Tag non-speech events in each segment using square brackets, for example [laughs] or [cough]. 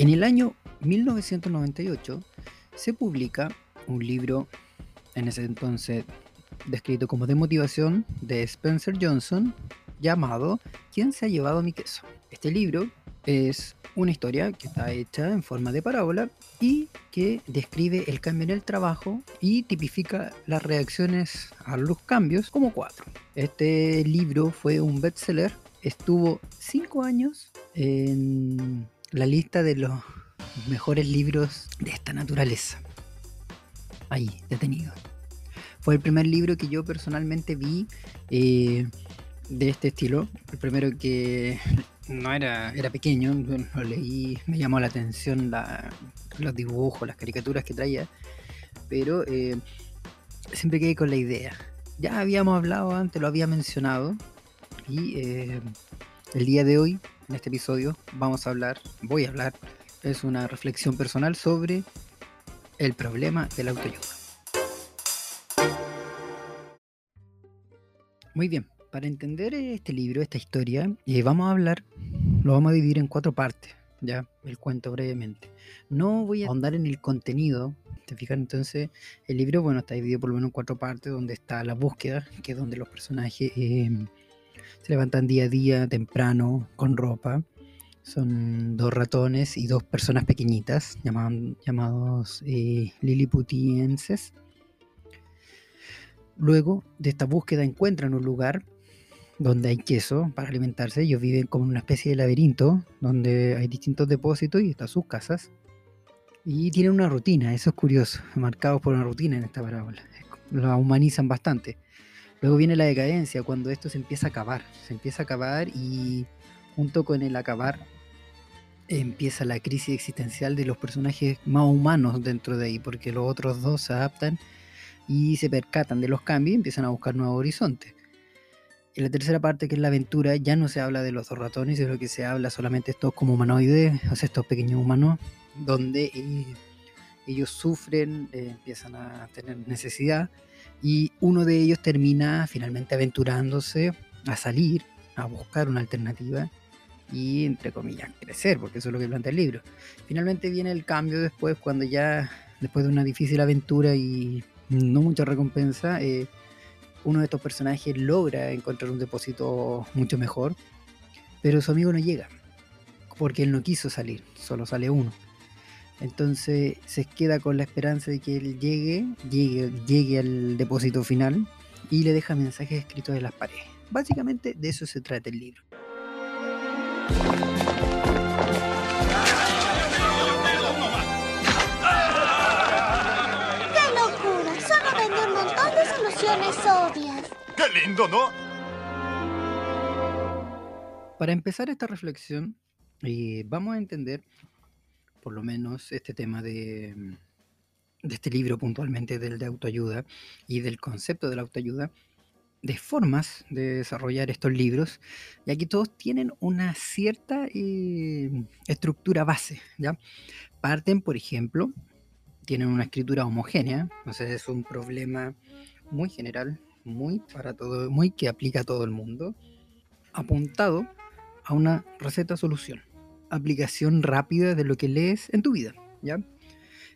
En el año 1998 se publica un libro, en ese entonces descrito como de motivación, de Spencer Johnson, llamado ¿Quién se ha llevado mi queso? Este libro es una historia que está hecha en forma de parábola y que describe el cambio en el trabajo y tipifica las reacciones a los cambios como cuatro. Este libro fue un bestseller, estuvo cinco años en la lista de los mejores libros de esta naturaleza. Ahí, detenido. Fue el primer libro que yo personalmente vi eh, de este estilo. El primero que no era, era pequeño, lo leí, me llamó la atención los dibujos, las caricaturas que traía, pero eh, siempre quedé con la idea. Ya habíamos hablado antes, lo había mencionado, y eh, el día de hoy, en este episodio, vamos a hablar, voy a hablar, es una reflexión personal sobre el problema de la autoayuda. Muy bien, para entender este libro, esta historia, eh, vamos a hablar, lo vamos a dividir en cuatro partes, ya, el cuento brevemente. No voy a ahondar en el contenido, ¿te fijas? Entonces, el libro, bueno, está dividido por lo menos en cuatro partes, donde está la búsqueda, que es donde los personajes em, se levantan día a día, temprano, con ropa. Son dos ratones y dos personas pequeñitas, llamados, llamados eh, liliputienses. Luego de esta búsqueda encuentran un lugar donde hay queso para alimentarse. Ellos viven como en una especie de laberinto donde hay distintos depósitos y están sus casas. Y tienen una rutina, eso es curioso, [laughs] marcados por una rutina en esta parábola. La humanizan bastante. Luego viene la decadencia, cuando esto se empieza a acabar. Se empieza a acabar y junto con el acabar empieza la crisis existencial de los personajes más humanos dentro de ahí, porque los otros dos se adaptan y se percatan de los cambios y empiezan a buscar nuevos horizontes. En la tercera parte, que es la aventura, ya no se habla de los dos ratones, sino que se habla solamente estos como humanoides, o sea, estos pequeños humanos, donde eh, ellos sufren, eh, empiezan a tener necesidad, y uno de ellos termina finalmente aventurándose a salir, a buscar una alternativa y, entre comillas, crecer, porque eso es lo que plantea el libro. Finalmente viene el cambio después, cuando ya, después de una difícil aventura y no mucha recompensa, eh, uno de estos personajes logra encontrar un depósito mucho mejor, pero su amigo no llega, porque él no quiso salir, solo sale uno. Entonces se queda con la esperanza de que él llegue, llegue, llegue al depósito final y le deja mensajes escritos en las paredes. Básicamente de eso se trata el libro. obvias. ¡Qué lindo, ¿no? Para empezar esta reflexión, eh, vamos a entender, por lo menos, este tema de, de este libro puntualmente, del de autoayuda y del concepto de la autoayuda, de formas de desarrollar estos libros, ya que todos tienen una cierta eh, estructura base, ¿ya? Parten, por ejemplo, tienen una escritura homogénea, entonces es un problema muy general, muy para todo, muy que aplica a todo el mundo, apuntado a una receta solución, aplicación rápida de lo que lees en tu vida, ¿ya?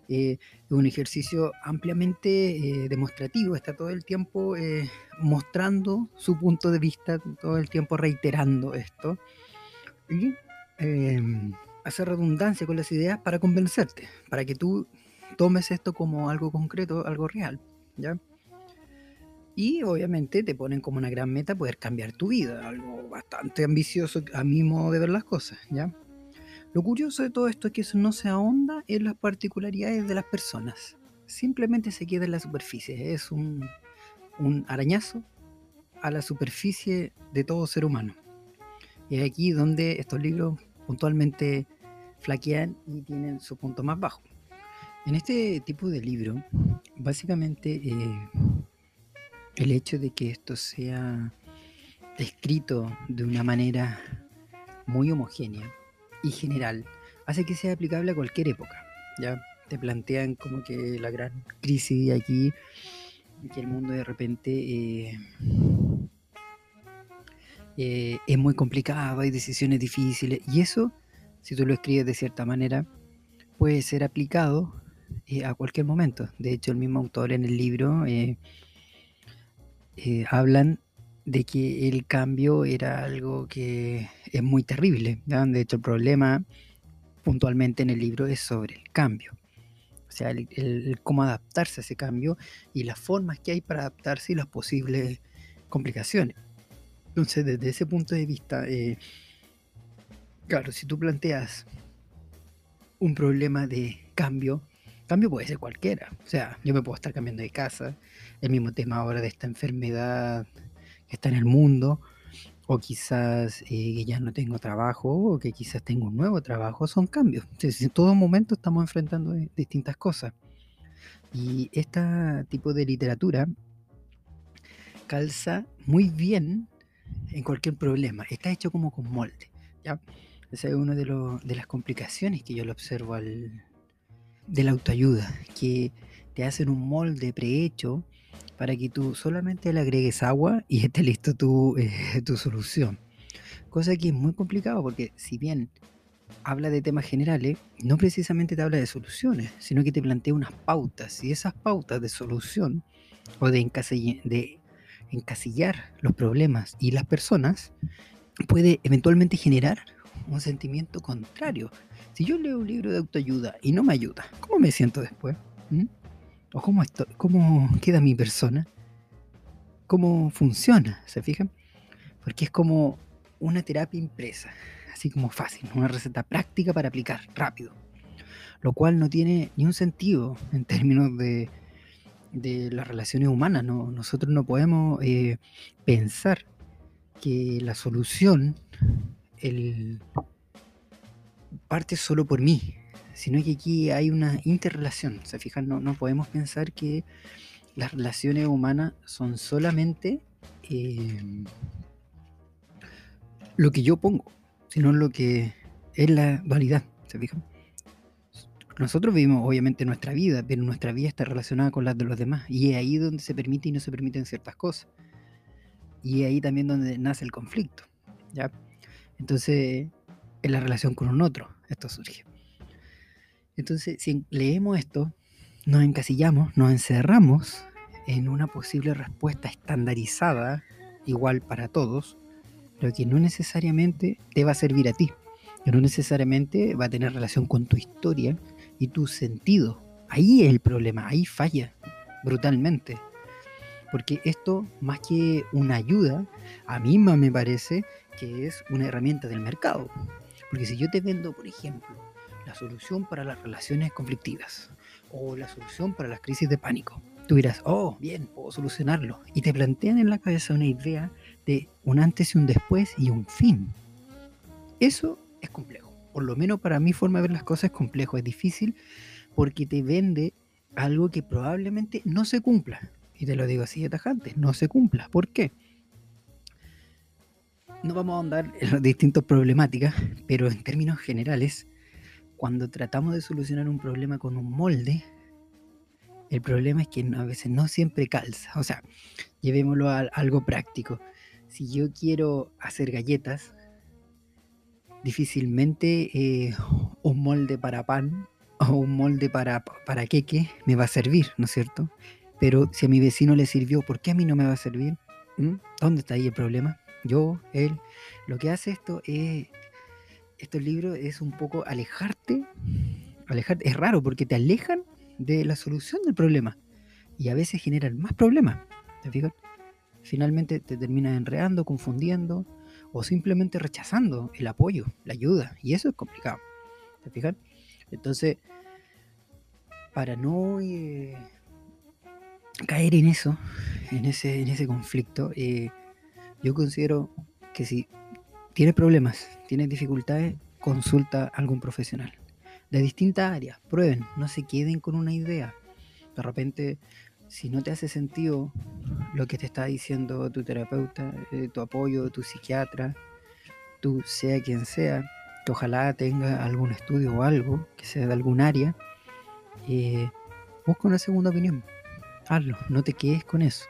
Eh, es un ejercicio ampliamente eh, demostrativo, está todo el tiempo eh, mostrando su punto de vista, todo el tiempo reiterando esto y em, hace redundancia con las ideas para convencerte, para que tú tomes esto como algo concreto, algo real, ¿ya? Y obviamente te ponen como una gran meta poder cambiar tu vida, algo bastante ambicioso a mi modo de ver las cosas, ¿ya? Lo curioso de todo esto es que eso no se ahonda en las particularidades de las personas, simplemente se queda en la superficie, es un, arañazo a la superficie de todo ser humano. Y es aquí donde estos libros puntualmente flaquean y tienen su punto más bajo. En este tipo de libro, básicamente eh, el hecho de que esto sea escrito de una manera muy homogénea y general hace que sea aplicable a cualquier época. Ya te plantean como que la gran crisis de aquí, que el mundo de repente eh, eh, es muy complicado, hay decisiones difíciles y eso si tú lo escribes de cierta manera, puede ser aplicado eh, a cualquier momento. De hecho, el mismo autor en el libro hablan de que el cambio era algo que es muy terrible. De hecho, el problema puntualmente en el libro es sobre el cambio. O sea, el, cómo adaptarse a ese cambio y las formas que hay para adaptarse y las posibles complicaciones. Entonces, desde ese punto de vista, claro, si tú planteas un problema de cambio, cambio puede ser cualquiera. O sea, yo me puedo estar cambiando de casa, el mismo tema ahora de esta enfermedad está en el mundo, o quizás eh, ya no tengo trabajo, o que quizás tengo un nuevo trabajo, son cambios. Entonces, [laughs] en todo momento estamos enfrentando distintas cosas. Y este tipo de literatura calza muy bien en cualquier problema. Está hecho como con molde. ¿ya? Esa es una de, de las complicaciones que yo le observo al, de la autoayuda, que te hacen un molde prehecho para que tú solamente le agregues agua y [laughs] esté listo tu, eh, tu solución. Cosa que es muy complicado porque si bien habla de temas generales, no precisamente te habla de soluciones, sino que te plantea unas pautas y esas pautas de solución o de, encasillar los problemas y las personas puede eventualmente generar un sentimiento contrario. Si yo leo un libro de autoayuda y no me ayuda, ¿cómo me siento después? ¿Mm? ¿O cómo, cómo queda mi persona? ¿Cómo funciona? ¿Se fijan? Porque es como una terapia impresa, así como fácil, una receta práctica para aplicar rápido, lo cual no tiene ni un sentido en términos de, de las relaciones humanas. No, nosotros no podemos eh, pensar que la solución el parte solo por mí, sino que aquí hay una interrelación. ¿Se fijan? No, no podemos pensar que las relaciones humanas son solamente em, lo que yo pongo, sino lo que es la dualidad. ¿Se fijan? Nosotros vivimos obviamente nuestra vida, pero nuestra vida está relacionada con la de los demás. Y es ahí donde se permite y no se permiten ciertas cosas. Y es ahí también donde nace el conflicto. ¿ya? Entonces, en la relación con un otro, esto surge. Entonces, si leemos esto, nos encasillamos, nos encerramos en una posible respuesta estandarizada, igual para todos, pero que no necesariamente te va a servir a ti, que no necesariamente va a tener relación con tu historia y tu sentido. Ahí es el problema, ahí falla brutalmente. Porque esto, más que una ayuda, a mí me parece que es una herramienta del mercado. Porque si yo te vendo, por ejemplo, la solución para las relaciones conflictivas o la solución para las crisis de pánico, tú dirás, oh, bien, puedo solucionarlo. Y te plantean en la cabeza una idea de un antes y un después y un fin. Eso es complejo. Por lo menos para mi forma de ver las cosas es complejo, es difícil porque te vende algo que probablemente no se cumpla y te lo digo así de tajante, no se cumpla. ¿Por qué? No vamos a ahondar en las distintas problemáticas, pero en términos generales, cuando tratamos de solucionar un problema con un molde, el problema es que a veces no siempre calza. O sea, llevémoslo a algo práctico. Si yo quiero hacer galletas, difícilmente eh, un molde para pan o un molde para, para queque me va a servir, ¿no es cierto? Pero si a mi vecino le sirvió, ¿por qué a mí no me va a servir? ¿Mm? ¿Dónde está ahí el problema? Yo, él. Lo que hace esto es, estos libros es un poco alejarte, alejarte, es raro porque te alejan de la solución del problema y a veces generan más problemas. ¿Te fijas? Finalmente te terminas enredando, confundiendo o simplemente rechazando el apoyo, la ayuda y eso es complicado. ¿Te fijas? Entonces, para no eh, caer en eso, en ese, en ese conflicto, eh, yo considero que si tienes problemas, tienes dificultades, consulta a algún profesional de distintas áreas, prueben, no se queden con una idea. De repente, si no te hace sentido lo que te está diciendo tu terapeuta, eh, tu apoyo, tu psiquiatra, tú sea quien sea, que ojalá tenga algún estudio o algo que sea de algún área, eh, busca una segunda opinión hazlo, no te quedes con eso.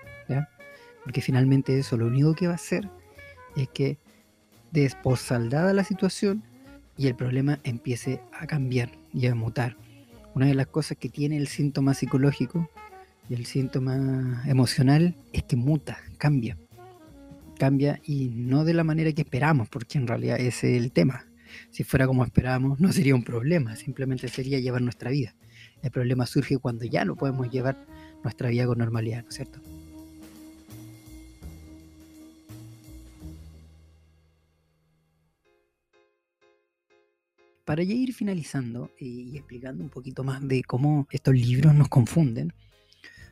Porque finalmente eso lo único que va a hacer es que des por saldada la situación y el problema empiece a cambiar y a mutar. Una de las cosas que tiene el síntoma psicológico y el síntoma emocional es que muta, cambia. Cambia y no de la manera que esperamos, porque en realidad ese es el tema. Si fuera como esperábamos, no sería un problema, simplemente sería llevar nuestra vida. El problema surge cuando ya no podemos llevar nuestra vida con normalidad, ¿no es cierto? Para ya ir finalizando y explicando un poquito más de cómo estos libros nos confunden,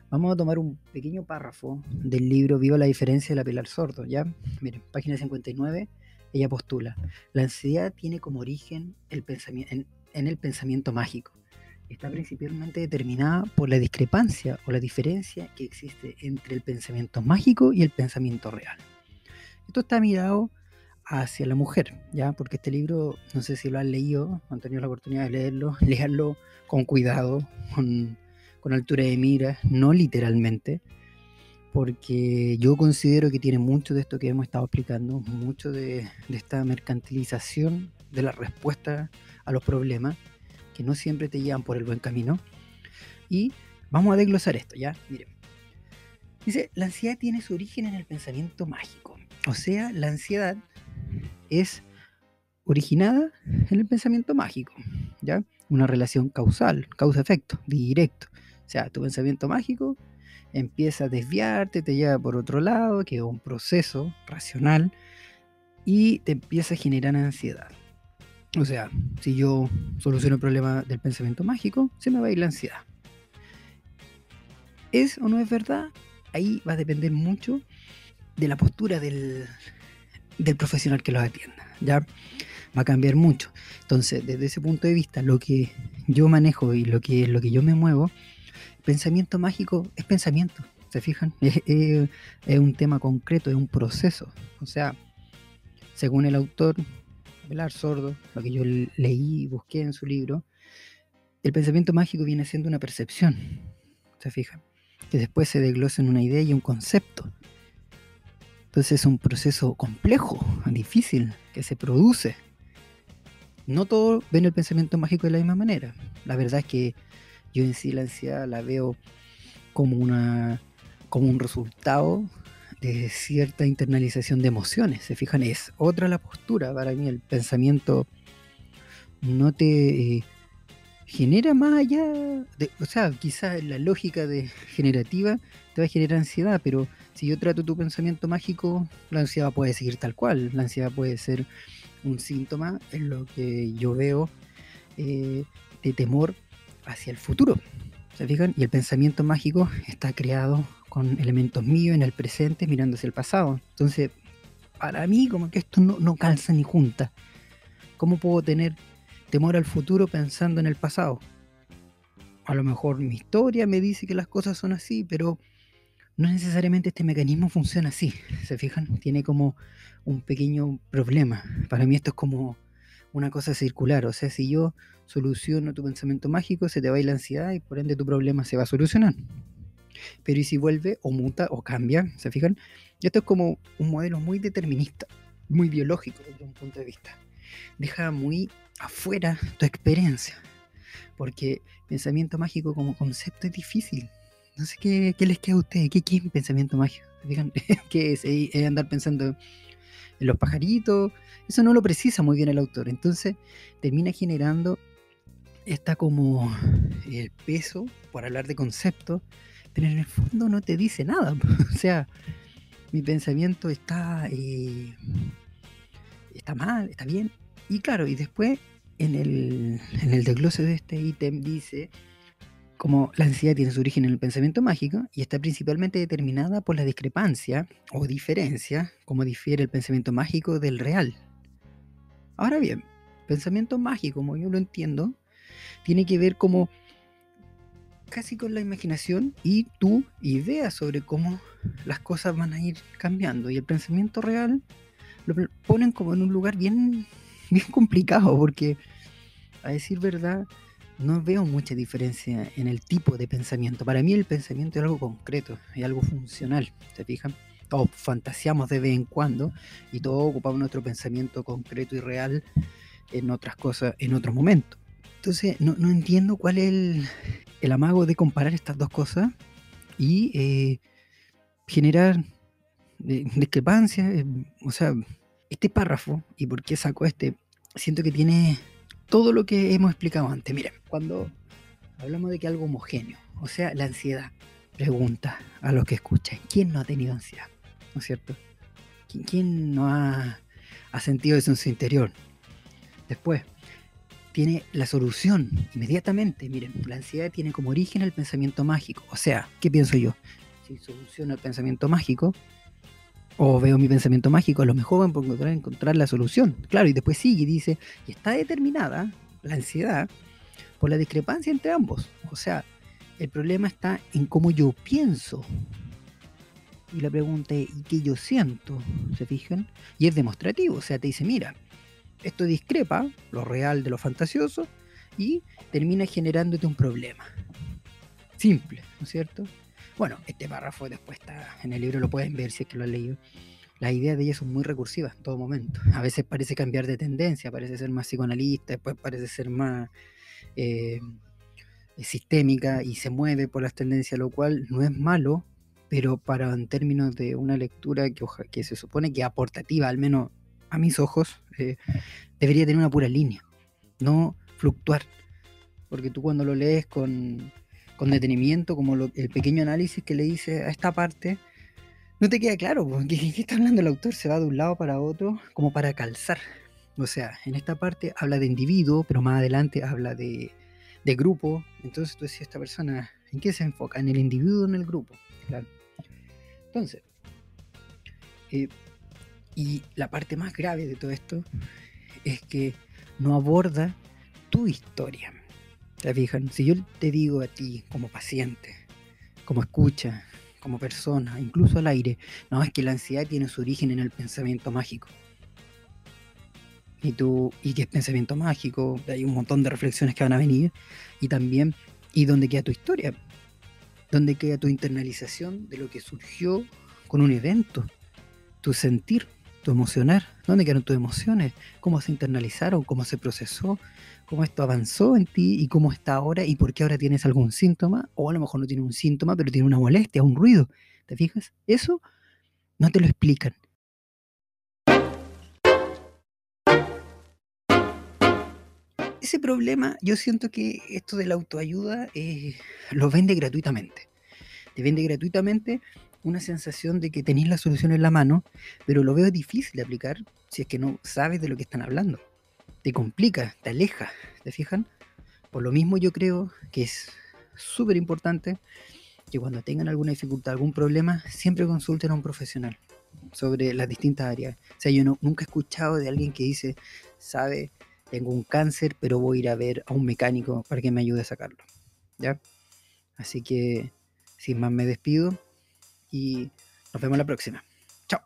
vamos a tomar un pequeño párrafo del libro Viva la diferencia de la pilar sordo, ¿ya? Miren, página 59, ella postula, la ansiedad tiene como origen el pensamiento, en, el pensamiento mágico. Está principalmente determinada por la discrepancia o la diferencia que existe entre el pensamiento mágico y el pensamiento real. Esto está mirado hacia la mujer, ¿ya? Porque este libro, no sé si lo han leído, han tenido la oportunidad de leerlo, [laughs] leerlo con cuidado, con, altura de mira, no literalmente, porque yo considero que tiene mucho de esto que hemos estado explicando, mucho de, de esta mercantilización de la respuesta a los problemas, que no siempre te llevan por el buen camino. Y vamos a desglosar esto, ¿ya? Miren. Dice, la ansiedad tiene su origen en el pensamiento mágico. O sea, la ansiedad es originada en el pensamiento mágico, ¿ya? Una relación causal, causa-efecto, directo. O sea, tu pensamiento mágico empieza a desviarte, te lleva por otro lado, que es un proceso racional, y te empieza a generar ansiedad. O sea, si yo soluciono el problema del pensamiento mágico, se me va a ir la ansiedad. ¿Es o no es verdad? Ahí va a depender mucho de la postura del, del profesional que los atienda. ¿ya? Va a cambiar mucho. Entonces, desde ese punto de vista, lo que yo manejo y lo que, lo que yo me muevo, pensamiento mágico es pensamiento. ¿Se fijan? [laughs] Es, un tema concreto, es un proceso. O sea, según el autor, Velar Sordo, lo que yo leí y busqué en su libro, el pensamiento mágico viene siendo una percepción. ¿Se fijan? Que después se desglosa en una idea y un concepto. Entonces es un proceso complejo, difícil, que se produce. No todos ven el pensamiento mágico de la misma manera. La verdad es que yo en sí la ansiedad la veo como, una, como un resultado de cierta internalización de emociones. Se fijan, es otra la postura para mí. El pensamiento no te eh, genera más allá, de, o sea, quizás la lógica de generativa te va a generar ansiedad, pero si yo trato tu pensamiento mágico, la ansiedad puede seguir tal cual. La ansiedad puede ser un síntoma en lo que yo veo eh, de temor hacia el futuro. ¿Se fijan? Y el pensamiento mágico está creado con elementos míos en el presente mirando hacia el pasado. Entonces, para mí como que esto no, no calza ni junta. ¿Cómo puedo tener temor al futuro pensando en el pasado? A lo mejor mi historia me dice que las cosas son así, pero no necesariamente este mecanismo funciona así, ¿se fijan? Tiene como un pequeño problema. Para mí esto es como una cosa circular, o sea, si yo soluciono tu pensamiento mágico, se te va a ir la ansiedad y por ende tu problema se va a solucionar. Pero y si vuelve o muta o cambia, ¿se fijan? Esto es como un modelo muy determinista, muy biológico desde un punto de vista. Deja muy afuera tu experiencia, porque pensamiento mágico como concepto es difícil, no sé qué, les queda a ustedes, qué, qué es pensamiento mágico. [laughs] ¿Qué es? ¿Es andar pensando en los pajaritos? Eso no lo precisa muy bien el autor. Entonces termina generando esta como el peso por hablar de conceptos, pero en el fondo no te dice nada. [laughs] O sea, mi pensamiento está, eh, está mal, está bien. Y claro, y después en el, en el desglose de este ítem dice como la ansiedad tiene su origen en el pensamiento mágico y está principalmente determinada por la discrepancia o diferencia, como difiere el pensamiento mágico del real. Ahora bien, pensamiento mágico, como yo lo entiendo, tiene que ver como casi con la imaginación y tu idea sobre cómo las cosas van a ir cambiando. Y el pensamiento real lo ponen como en un lugar bien, [laughs] bien complicado, porque a decir verdad, no veo mucha diferencia en el tipo de pensamiento. Para mí el pensamiento es algo concreto, es algo funcional, ¿se fijan? Todos fantaseamos de vez en cuando y todos ocupamos nuestro pensamiento concreto y real en otras cosas en otro momento. Entonces, no, entiendo cuál es el, amago de comparar estas dos cosas y eh, generar eh, discrepancias. Eh, o sea, este párrafo, y por qué saco este, siento que tiene todo lo que hemos explicado antes. Miren, cuando hablamos de que algo homogéneo, o sea, la ansiedad, pregunta a los que escuchan, ¿quién no ha tenido ansiedad? ¿No es cierto? ¿Quién, no ha, sentido eso en su interior? Después, tiene la solución inmediatamente. Miren, la ansiedad tiene como origen el pensamiento mágico. O sea, ¿qué pienso yo? Si soluciono el pensamiento mágico, o veo mi pensamiento mágico, a lo mejor a encontrar, encontrar la solución. Claro, y después sigue y dice, y está determinada la ansiedad por la discrepancia entre ambos. O sea, el problema está en cómo yo pienso. Y la pregunta es, ¿y qué yo siento? ¿Se fijan? Y es demostrativo, o sea, te dice, mira, esto discrepa lo real de lo fantasioso y termina generándote un problema. Simple, ¿no es cierto? Bueno, este párrafo después está en el libro, lo pueden ver si es que lo han leído. Las ideas de ella son muy recursivas en todo momento. A veces parece cambiar de tendencia, parece ser más psicoanalista, después parece ser más eh, sistémica y se mueve por las tendencias, lo cual no es malo, pero para en términos de una lectura que, se supone que aportativa, al menos a mis ojos, eh, debería tener una pura línea, no fluctuar. Porque tú cuando lo lees con, con detenimiento, como el pequeño análisis que le hice a esta parte, no te queda claro, porque ¿qué está hablando el autor? Se va de un lado para otro como para calzar. O sea, en esta parte habla de individuo, pero más adelante habla de, grupo. Entonces tú decías, esta persona, ¿en qué se enfoca? ¿En el individuo o en el grupo? Claro. Entonces, eh, y la parte más grave de todo esto es que no aborda tu historia. ¿Te fijan? Si yo te digo a ti como paciente, como escucha, como persona, incluso al aire, no, es que la ansiedad tiene su origen en el pensamiento mágico. Y tú, y que es pensamiento mágico, hay un montón de reflexiones que van a venir, y también, ¿y dónde queda tu historia? ¿Dónde queda tu internalización de lo que surgió con un evento? Tu sentir, tu emocionar, dónde quedaron tus emociones, cómo se internalizaron, cómo se procesó, cómo esto avanzó en ti y cómo está ahora y por qué ahora tienes algún síntoma, o a lo mejor no tiene un síntoma, pero tiene una molestia, un ruido. ¿Te fijas? Eso no te lo explican. Ese problema, yo siento que esto de la autoayuda eh, lo vende gratuitamente. Te vende gratuitamente una sensación de que tenéis la solución en la mano, pero lo veo difícil de aplicar si es que no sabes de lo que están hablando te complica, te aleja, ¿te fijan? Por lo mismo yo creo que es súper importante que cuando tengan alguna dificultad, algún problema, siempre consulten a un profesional sobre las distintas áreas. O sea, yo nunca he escuchado de alguien que dice, sabe, tengo un cáncer, pero voy a ir a ver a un mecánico para que me ayude a sacarlo. ¿Ya? Así que, sin más, me despido y nos vemos la próxima. Chao.